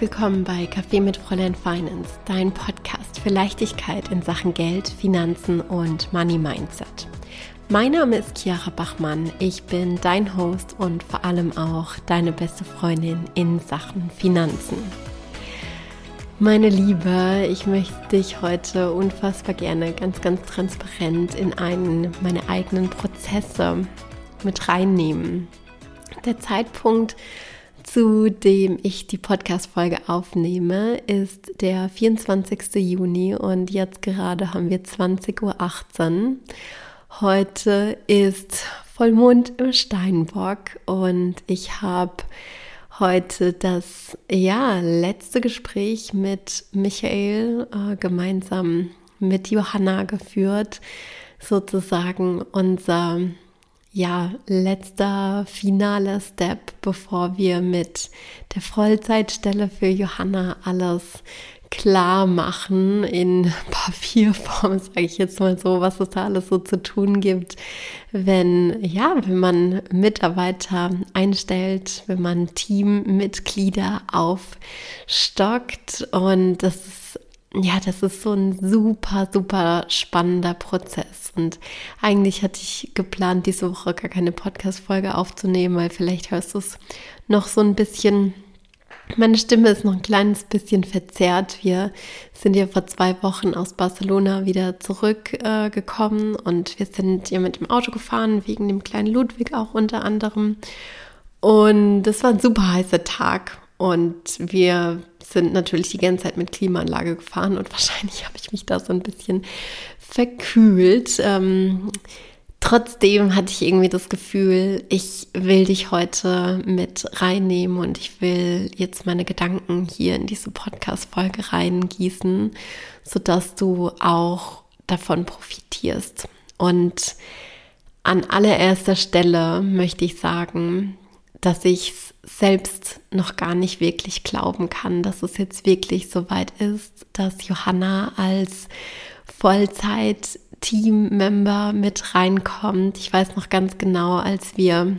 Willkommen bei Kaffee mit Fräulein Finance, dein Podcast für Leichtigkeit in Sachen Geld, Finanzen und Money Mindset. Mein Name ist Chiara Bachmann, ich bin dein Host und vor allem auch deine beste Freundin in Sachen Finanzen. Meine Liebe, ich möchte dich heute unfassbar gerne ganz, ganz transparent in einen meiner eigenen Prozesse mit reinnehmen. Der Zeitpunkt, zu dem ich die Podcast-Folge aufnehme, ist der 24. Juni und jetzt gerade haben wir 20.18 Uhr. Heute ist Vollmond im Steinbock und ich habe heute das ja letzte Gespräch mit Michael äh, gemeinsam mit Johanna geführt, sozusagen unser ja, letzter finaler Step, bevor wir mit der Vollzeitstelle für Johanna alles klar machen in Papierform, sage ich jetzt mal so, was es da alles so zu tun gibt, wenn ja, wenn man Mitarbeiter einstellt, wenn man Teammitglieder aufstockt und das ist ja, das ist so ein super, super spannender Prozess. Und eigentlich hatte ich geplant, diese Woche gar keine Podcast-Folge aufzunehmen, weil vielleicht hörst du es noch so ein bisschen. Meine Stimme ist noch ein kleines bisschen verzerrt. Wir sind ja vor zwei Wochen aus Barcelona wieder zurückgekommen äh, und wir sind ja mit dem Auto gefahren, wegen dem kleinen Ludwig auch unter anderem. Und es war ein super heißer Tag und wir sind natürlich die ganze Zeit mit Klimaanlage gefahren und wahrscheinlich habe ich mich da so ein bisschen verkühlt. Ähm, trotzdem hatte ich irgendwie das Gefühl, ich will dich heute mit reinnehmen und ich will jetzt meine Gedanken hier in diese Podcast-Folge reingießen, sodass du auch davon profitierst. Und an allererster Stelle möchte ich sagen, dass ich selbst noch gar nicht wirklich glauben kann, dass es jetzt wirklich so weit ist, dass Johanna als Vollzeit-Team-Member mit reinkommt. Ich weiß noch ganz genau, als wir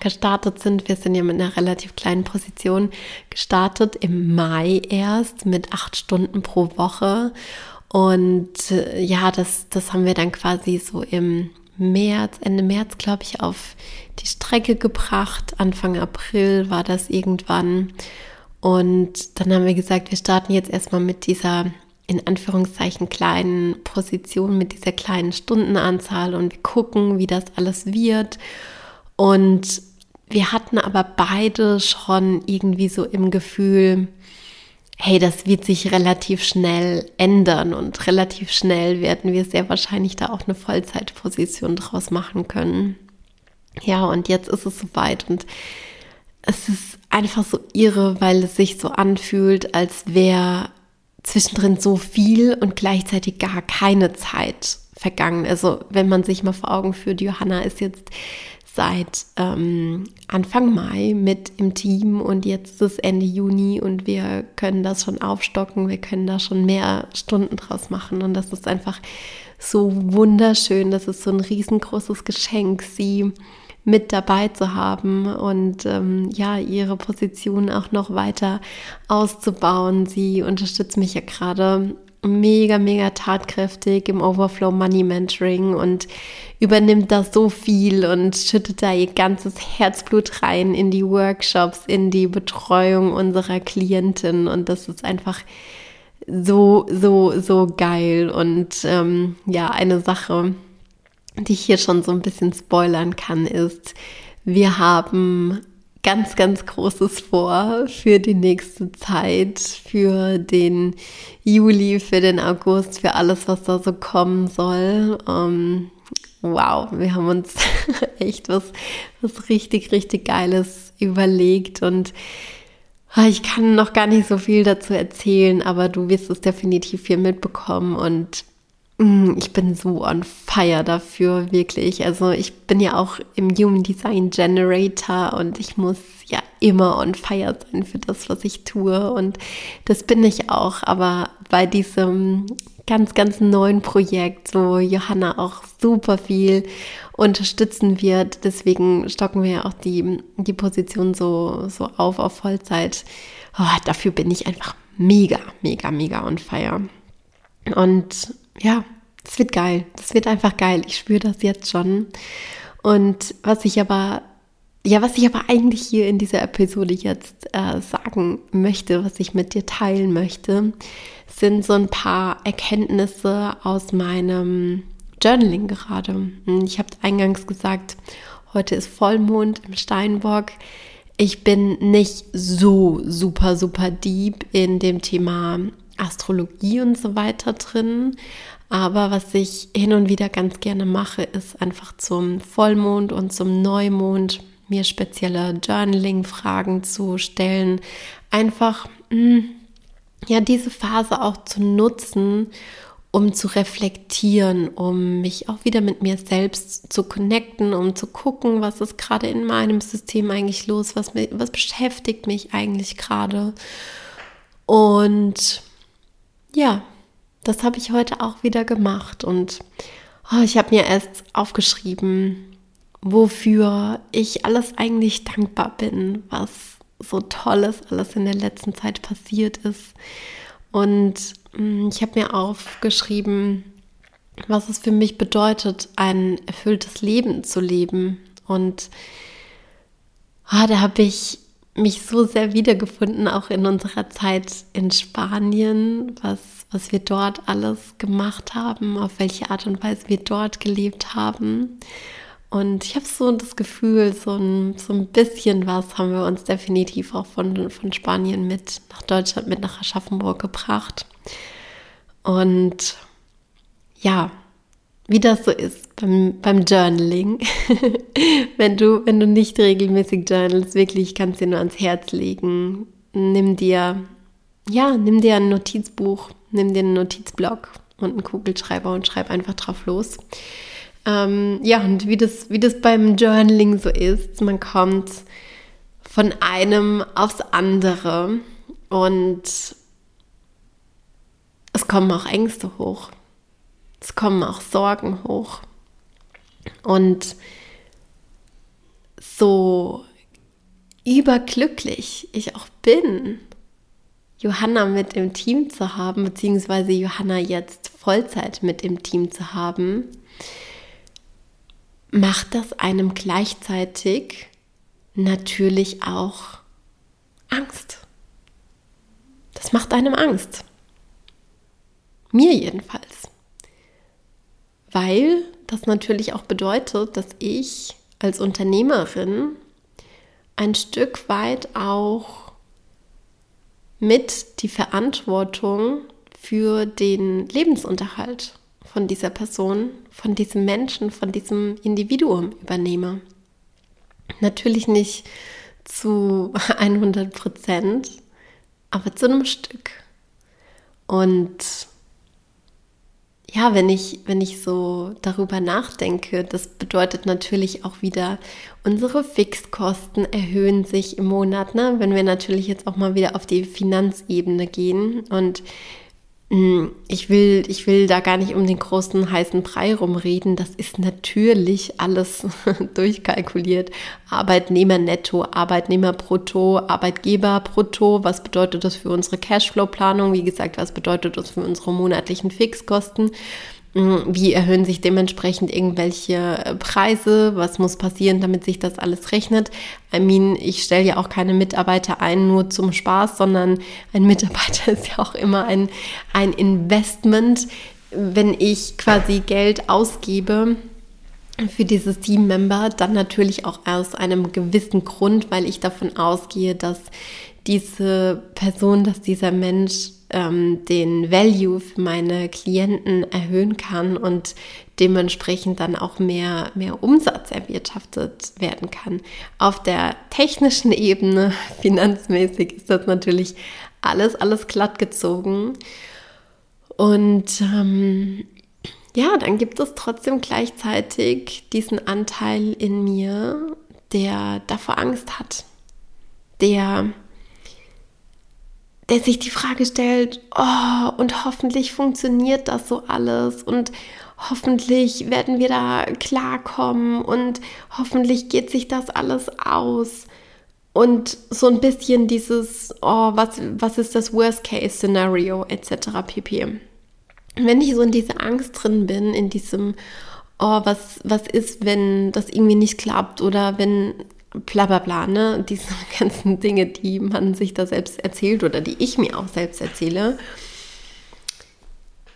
gestartet sind, wir sind ja mit einer relativ kleinen Position gestartet, im Mai erst mit acht Stunden pro Woche. Und äh, ja, das, das haben wir dann quasi so im März, Ende März, glaube ich, auf die Strecke gebracht. Anfang April war das irgendwann. Und dann haben wir gesagt, wir starten jetzt erstmal mit dieser in Anführungszeichen kleinen Position, mit dieser kleinen Stundenanzahl und wir gucken, wie das alles wird. Und wir hatten aber beide schon irgendwie so im Gefühl, hey, das wird sich relativ schnell ändern und relativ schnell werden wir sehr wahrscheinlich da auch eine Vollzeitposition draus machen können. Ja, und jetzt ist es soweit und es ist einfach so irre, weil es sich so anfühlt, als wäre zwischendrin so viel und gleichzeitig gar keine Zeit vergangen. Also wenn man sich mal vor Augen führt, Johanna ist jetzt seit ähm, Anfang Mai mit im Team und jetzt ist Ende Juni und wir können das schon aufstocken, wir können da schon mehr Stunden draus machen und das ist einfach so wunderschön, das ist so ein riesengroßes Geschenk, sie mit dabei zu haben und ähm, ja, ihre Position auch noch weiter auszubauen. Sie unterstützt mich ja gerade mega, mega tatkräftig im Overflow Money Mentoring und übernimmt da so viel und schüttet da ihr ganzes Herzblut rein in die Workshops, in die Betreuung unserer Klientin. Und das ist einfach so, so, so geil und ähm, ja, eine Sache, die ich hier schon so ein bisschen spoilern kann, ist, wir haben ganz, ganz Großes vor für die nächste Zeit, für den Juli, für den August, für alles, was da so kommen soll. Ähm, wow, wir haben uns echt was, was richtig, richtig Geiles überlegt und ah, ich kann noch gar nicht so viel dazu erzählen, aber du wirst es definitiv hier mitbekommen und ich bin so on fire dafür, wirklich. Also ich bin ja auch im Human Design Generator und ich muss ja immer on fire sein für das, was ich tue. Und das bin ich auch. Aber bei diesem ganz, ganz neuen Projekt, wo Johanna auch super viel unterstützen wird, deswegen stocken wir ja auch die, die Position so, so auf auf Vollzeit oh, dafür bin ich einfach mega, mega, mega on fire. Und ja, es wird geil. Das wird einfach geil. Ich spüre das jetzt schon. Und was ich aber, ja, was ich aber eigentlich hier in dieser Episode jetzt äh, sagen möchte, was ich mit dir teilen möchte, sind so ein paar Erkenntnisse aus meinem Journaling gerade. Hm, ich habe eingangs gesagt, heute ist Vollmond im Steinbock. Ich bin nicht so super, super deep in dem Thema Astrologie und so weiter drin. Aber was ich hin und wieder ganz gerne mache, ist einfach zum Vollmond und zum Neumond mir spezielle Journaling-Fragen zu stellen. Einfach, hm, ja, diese Phase auch zu nutzen, um zu reflektieren, um mich auch wieder mit mir selbst zu connecten, um zu gucken, was ist gerade in meinem System eigentlich los, was, was beschäftigt mich eigentlich gerade. Und ja, das habe ich heute auch wieder gemacht und oh, ich habe mir erst aufgeschrieben, wofür ich alles eigentlich dankbar bin, was so tolles alles in der letzten Zeit passiert ist. Und mm, ich habe mir aufgeschrieben, was es für mich bedeutet, ein erfülltes Leben zu leben. Und oh, da habe ich mich so sehr wiedergefunden, auch in unserer Zeit in Spanien, was, was wir dort alles gemacht haben, auf welche Art und Weise wir dort gelebt haben. Und ich habe so das Gefühl, so ein, so ein bisschen was haben wir uns definitiv auch von, von Spanien mit nach Deutschland, mit nach Aschaffenburg gebracht. Und ja, wie das so ist beim, beim Journaling. wenn, du, wenn du nicht regelmäßig journalst, wirklich kannst du dir nur ans Herz legen. Nimm dir, ja, nimm dir ein Notizbuch, nimm dir einen Notizblock und einen Kugelschreiber und schreib einfach drauf los. Ähm, ja, und wie das, wie das beim Journaling so ist, man kommt von einem aufs andere und es kommen auch Ängste hoch. Es kommen auch Sorgen hoch. Und so überglücklich ich auch bin, Johanna mit im Team zu haben, beziehungsweise Johanna jetzt Vollzeit mit im Team zu haben, macht das einem gleichzeitig natürlich auch Angst. Das macht einem Angst. Mir jedenfalls weil das natürlich auch bedeutet, dass ich als Unternehmerin ein Stück weit auch mit die Verantwortung für den Lebensunterhalt von dieser Person, von diesem Menschen, von diesem Individuum übernehme. Natürlich nicht zu 100 Prozent, aber zu einem Stück. Und ja, wenn ich, wenn ich so darüber nachdenke, das bedeutet natürlich auch wieder, unsere Fixkosten erhöhen sich im Monat, ne? wenn wir natürlich jetzt auch mal wieder auf die Finanzebene gehen. Und ich will, ich will da gar nicht um den großen heißen Brei rumreden. Das ist natürlich alles durchkalkuliert. Arbeitnehmer netto, Arbeitnehmer brutto, Arbeitgeber brutto. Was bedeutet das für unsere Cashflow-Planung? Wie gesagt, was bedeutet das für unsere monatlichen Fixkosten? Hm, wie erhöhen sich dementsprechend irgendwelche äh, Preise? Was muss passieren, damit sich das alles rechnet? I mean, ich stelle ja auch keine Mitarbeiter ein nur zum Spaß, sondern ein Mitarbeiter ist ja auch immer ein, ein Investment. Wenn ich quasi Geld ausgebe, für dieses Teammember dann natürlich auch aus einem gewissen Grund, weil ich davon ausgehe, dass diese Person, dass dieser Mensch ähm, den Value für meine Klienten erhöhen kann und dementsprechend dann auch mehr, mehr Umsatz erwirtschaftet werden kann. Auf der technischen Ebene, finanzmäßig, ist das natürlich alles, alles glatt gezogen. Und ähm, ja, dann gibt es trotzdem gleichzeitig diesen Anteil in mir, der davor Angst hat, der der sich die Frage stellt, oh, und hoffentlich funktioniert das so alles und hoffentlich werden wir da klarkommen und hoffentlich geht sich das alles aus. und so ein bisschen dieses, oh, was, was ist das Worst-Case-Szenario etc. pp. Wenn ich so in dieser Angst drin bin, in diesem, oh, was, was ist, wenn das irgendwie nicht klappt oder wenn bla bla bla, ne, diese ganzen Dinge, die man sich da selbst erzählt oder die ich mir auch selbst erzähle,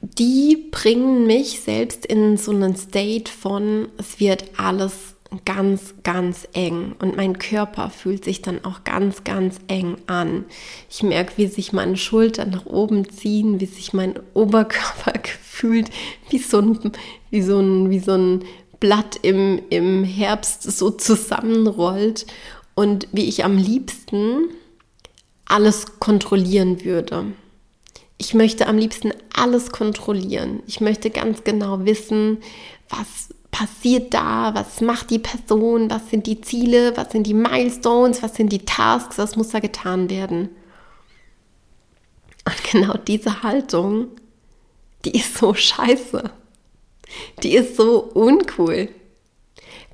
die bringen mich selbst in so einen State von, es wird alles ganz, ganz eng und mein Körper fühlt sich dann auch ganz, ganz eng an. Ich merke, wie sich meine Schultern nach oben ziehen, wie sich mein Oberkörper fühlt, wie so ein, wie so ein, wie so ein Blatt im, im Herbst so zusammenrollt und wie ich am liebsten alles kontrollieren würde. Ich möchte am liebsten alles kontrollieren. Ich möchte ganz genau wissen, was passiert da, was macht die Person, was sind die Ziele, was sind die Milestones, was sind die Tasks, was muss da getan werden. Und genau diese Haltung, die ist so scheiße. Die ist so uncool.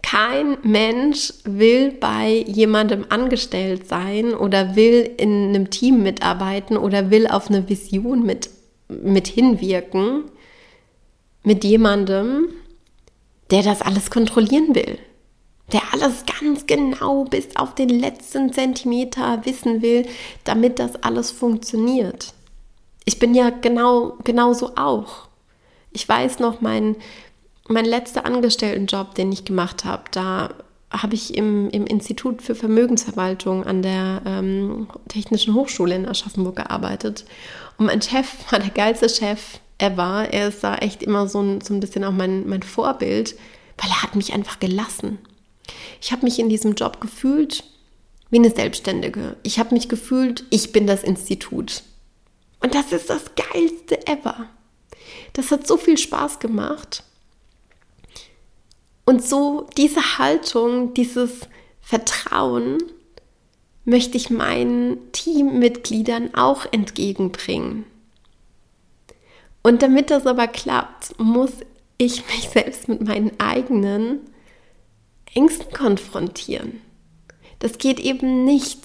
Kein Mensch will bei jemandem angestellt sein oder will in einem Team mitarbeiten oder will auf eine Vision mit, mit hinwirken mit jemandem, der das alles kontrollieren will, der alles ganz genau bis auf den letzten Zentimeter wissen will, damit das alles funktioniert. Ich bin ja genau genauso auch. Ich weiß noch, mein, mein letzter Angestelltenjob, den ich gemacht habe, da habe ich im, im Institut für Vermögensverwaltung an der ähm, Technischen Hochschule in Aschaffenburg gearbeitet. Und mein Chef war der geilste Chef ever. Er ist da echt immer so ein, so ein bisschen auch mein, mein Vorbild, weil er hat mich einfach gelassen. Ich habe mich in diesem Job gefühlt wie eine Selbstständige. Ich habe mich gefühlt, ich bin das Institut. Und das ist das Geilste ever. Das hat so viel Spaß gemacht. Und so diese Haltung, dieses Vertrauen möchte ich meinen Teammitgliedern auch entgegenbringen. Und damit das aber klappt, muss ich mich selbst mit meinen eigenen Ängsten konfrontieren. Das geht eben nicht,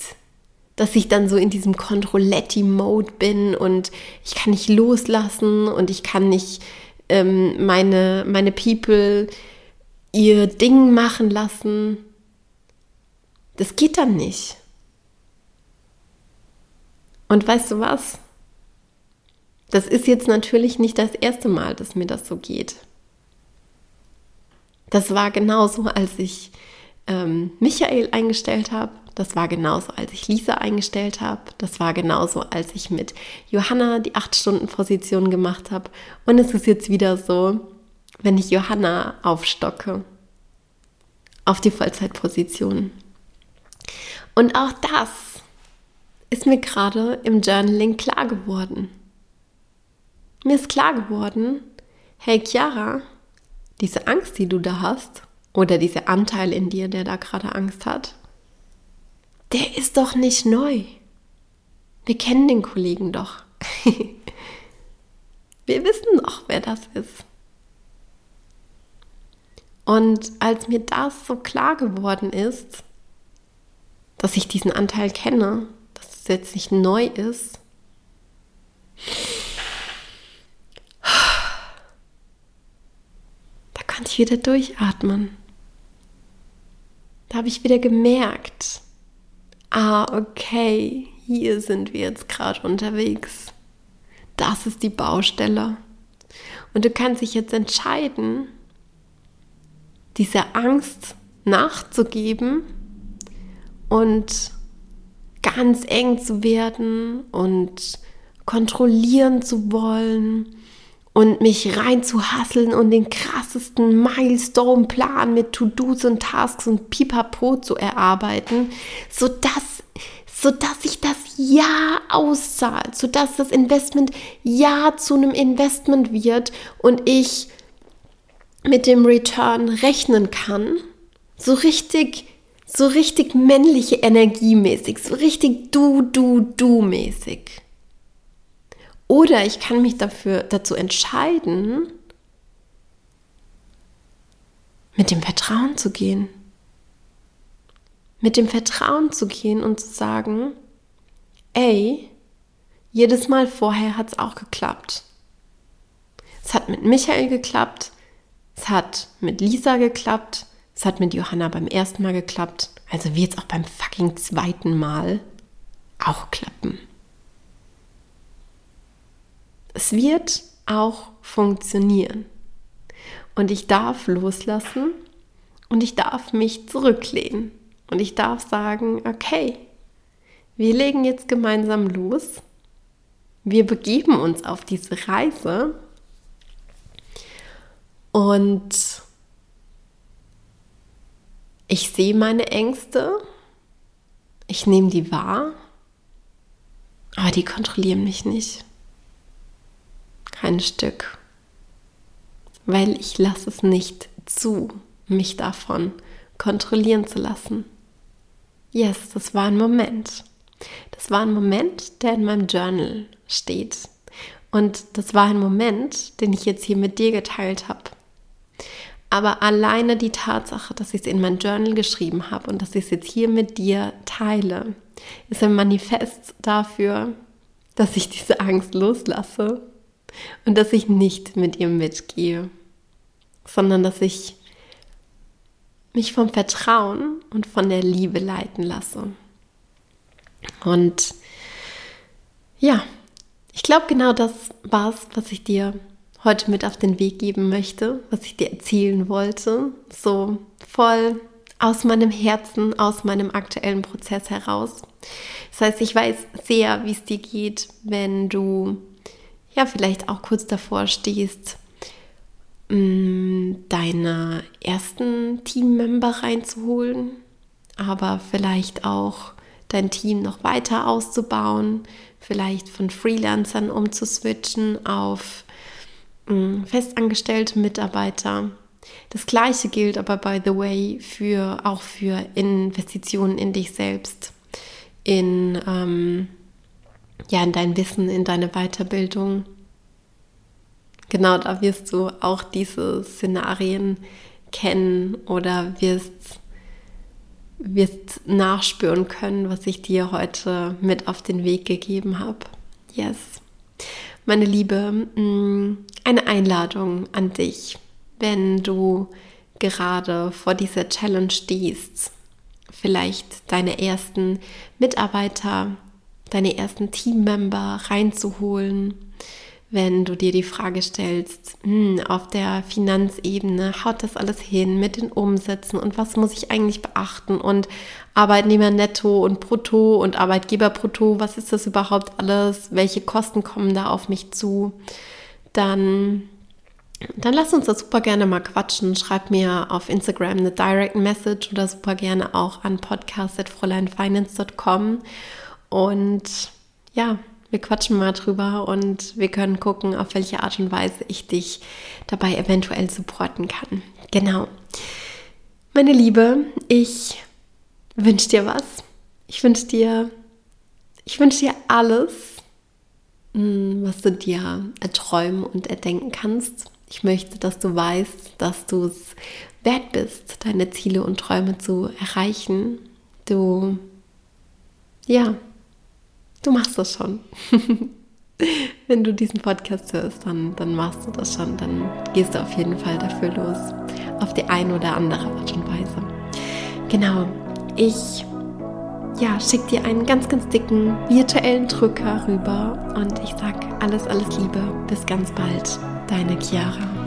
dass ich dann so in diesem Controletti-Mode bin und ich kann nicht loslassen und ich kann nicht ähm, meine, meine People ihr Ding machen lassen. Das geht dann nicht. Und weißt du was? Das ist jetzt natürlich nicht das erste Mal, dass mir das so geht. Das war genauso, als ich ähm, Michael eingestellt habe. Das war genauso, als ich Lisa eingestellt habe. Das war genauso, als ich mit Johanna die 8-Stunden-Position gemacht habe. Und es ist jetzt wieder so, wenn ich Johanna aufstocke auf die Vollzeitposition. Und auch das ist mir gerade im Journaling klar geworden. Mir ist klar geworden, hey Chiara, diese Angst, die du da hast, oder dieser Anteil in dir, der da gerade Angst hat, der ist doch nicht neu. Wir kennen den Kollegen doch. Wir wissen doch, wer das ist. Und als mir das so klar geworden ist, dass ich diesen Anteil kenne, dass es jetzt nicht neu ist, konnte ich wieder durchatmen. Da habe ich wieder gemerkt, ah, okay, hier sind wir jetzt gerade unterwegs. Das ist die Baustelle. Und du kannst dich jetzt entscheiden, dieser Angst nachzugeben und ganz eng zu werden und kontrollieren zu wollen und mich rein zu hasseln und den krassesten Milestone-Plan mit To-Dos und Tasks und Pipapo zu erarbeiten, sodass, sodass sich das Ja auszahlt, sodass das Investment Ja zu einem Investment wird und ich mit dem Return rechnen kann, so richtig, so richtig männliche Energie mäßig, so richtig du, du, du mäßig. Oder ich kann mich dafür, dazu entscheiden, mit dem Vertrauen zu gehen. mit dem Vertrauen zu gehen und zu sagen, ey, jedes Mal vorher hat es auch geklappt. Es hat mit Michael geklappt, es hat mit Lisa geklappt, es hat mit Johanna beim ersten Mal geklappt, also wird es auch beim fucking zweiten Mal auch klappen. Es wird auch funktionieren. Und ich darf loslassen und ich darf mich zurücklehnen. Und ich darf sagen, okay, wir legen jetzt gemeinsam los. Wir begeben uns auf diese Reise. Und ich sehe meine Ängste. Ich nehme die wahr. Aber die kontrollieren mich nicht. Kein Stück. Weil ich lasse es nicht zu, mich davon kontrollieren zu lassen. Yes, das war ein Moment. Das war ein Moment, der in meinem Journal steht. Und das war ein Moment, den ich jetzt hier mit dir geteilt habe. Aber alleine die Tatsache, dass ich es in mein Journal geschrieben habe und dass ich es jetzt hier mit dir teile, ist ein Manifest dafür, dass ich diese Angst loslasse und dass ich nicht mit ihr mitgehe, sondern dass ich mich vom Vertrauen und von der Liebe leiten lasse. Und ja, ich glaube, genau das war es, was ich dir heute mit auf den Weg geben möchte, was ich dir erzählen wollte. So voll aus meinem Herzen, aus meinem aktuellen Prozess heraus. Das heißt, ich weiß sehr, wie es dir geht, wenn du ja vielleicht auch kurz davor stehst, Mm, deine ersten Teammember reinzuholen, aber vielleicht auch dein Team noch weiter auszubauen, vielleicht von Freelancern umzuswitchen auf mm, festangestellte Mitarbeiter. Das gleiche gilt aber by the way für auch für Investitionen in dich selbst, in ähm, ja in dein Wissen, in deine Weiterbildung genau da wirst du auch diese Szenarien kennen oder wirst, wirst nachspüren können, was ich dir heute mit auf den Weg gegeben habe. Yes. Meine Liebe, mm, eine Einladung an dich, wenn du gerade vor dieser Challenge stehst, vielleicht deine ersten Mitarbeiter, deine ersten Teammember reinzuholen, wenn du dir die Frage stellst, hm, auf der Finanzebene haut das alles hin mit den Umsätzen und was muss ich eigentlich beachten und Arbeitnehmer netto und brutto und Arbeitgeber brutto, was ist das überhaupt alles? Welche Kosten kommen da auf mich zu? Dann dann lass uns das super gerne mal quatschen. Schreib mir auf Instagram eine Direct Message oder super gerne auch an podcast.fräuleinfinance.com und ja, wir quatschen mal drüber und wir können gucken, auf welche Art und Weise ich dich dabei eventuell supporten kann. Genau. Meine Liebe, ich wünsche dir was. Ich wünsche dir, ich wünsche dir alles, hm, was du dir erträumen und erdenken kannst. Ich möchte, dass du weißt, dass du es wert bist, deine Ziele und Träume zu erreichen. Du, ja, Du machst das schon. Wenn du diesen Podcast hörst, dann, dann machst du das schon. Dann gehst du auf jeden Fall dafür los. Auf die eine oder andere Art und Weise. Genau. Ich ja, schick dir einen ganz, ganz dicken virtuellen Drücker rüber und ich sag alles, alles Liebe. Bis ganz bald. Deine Chiara.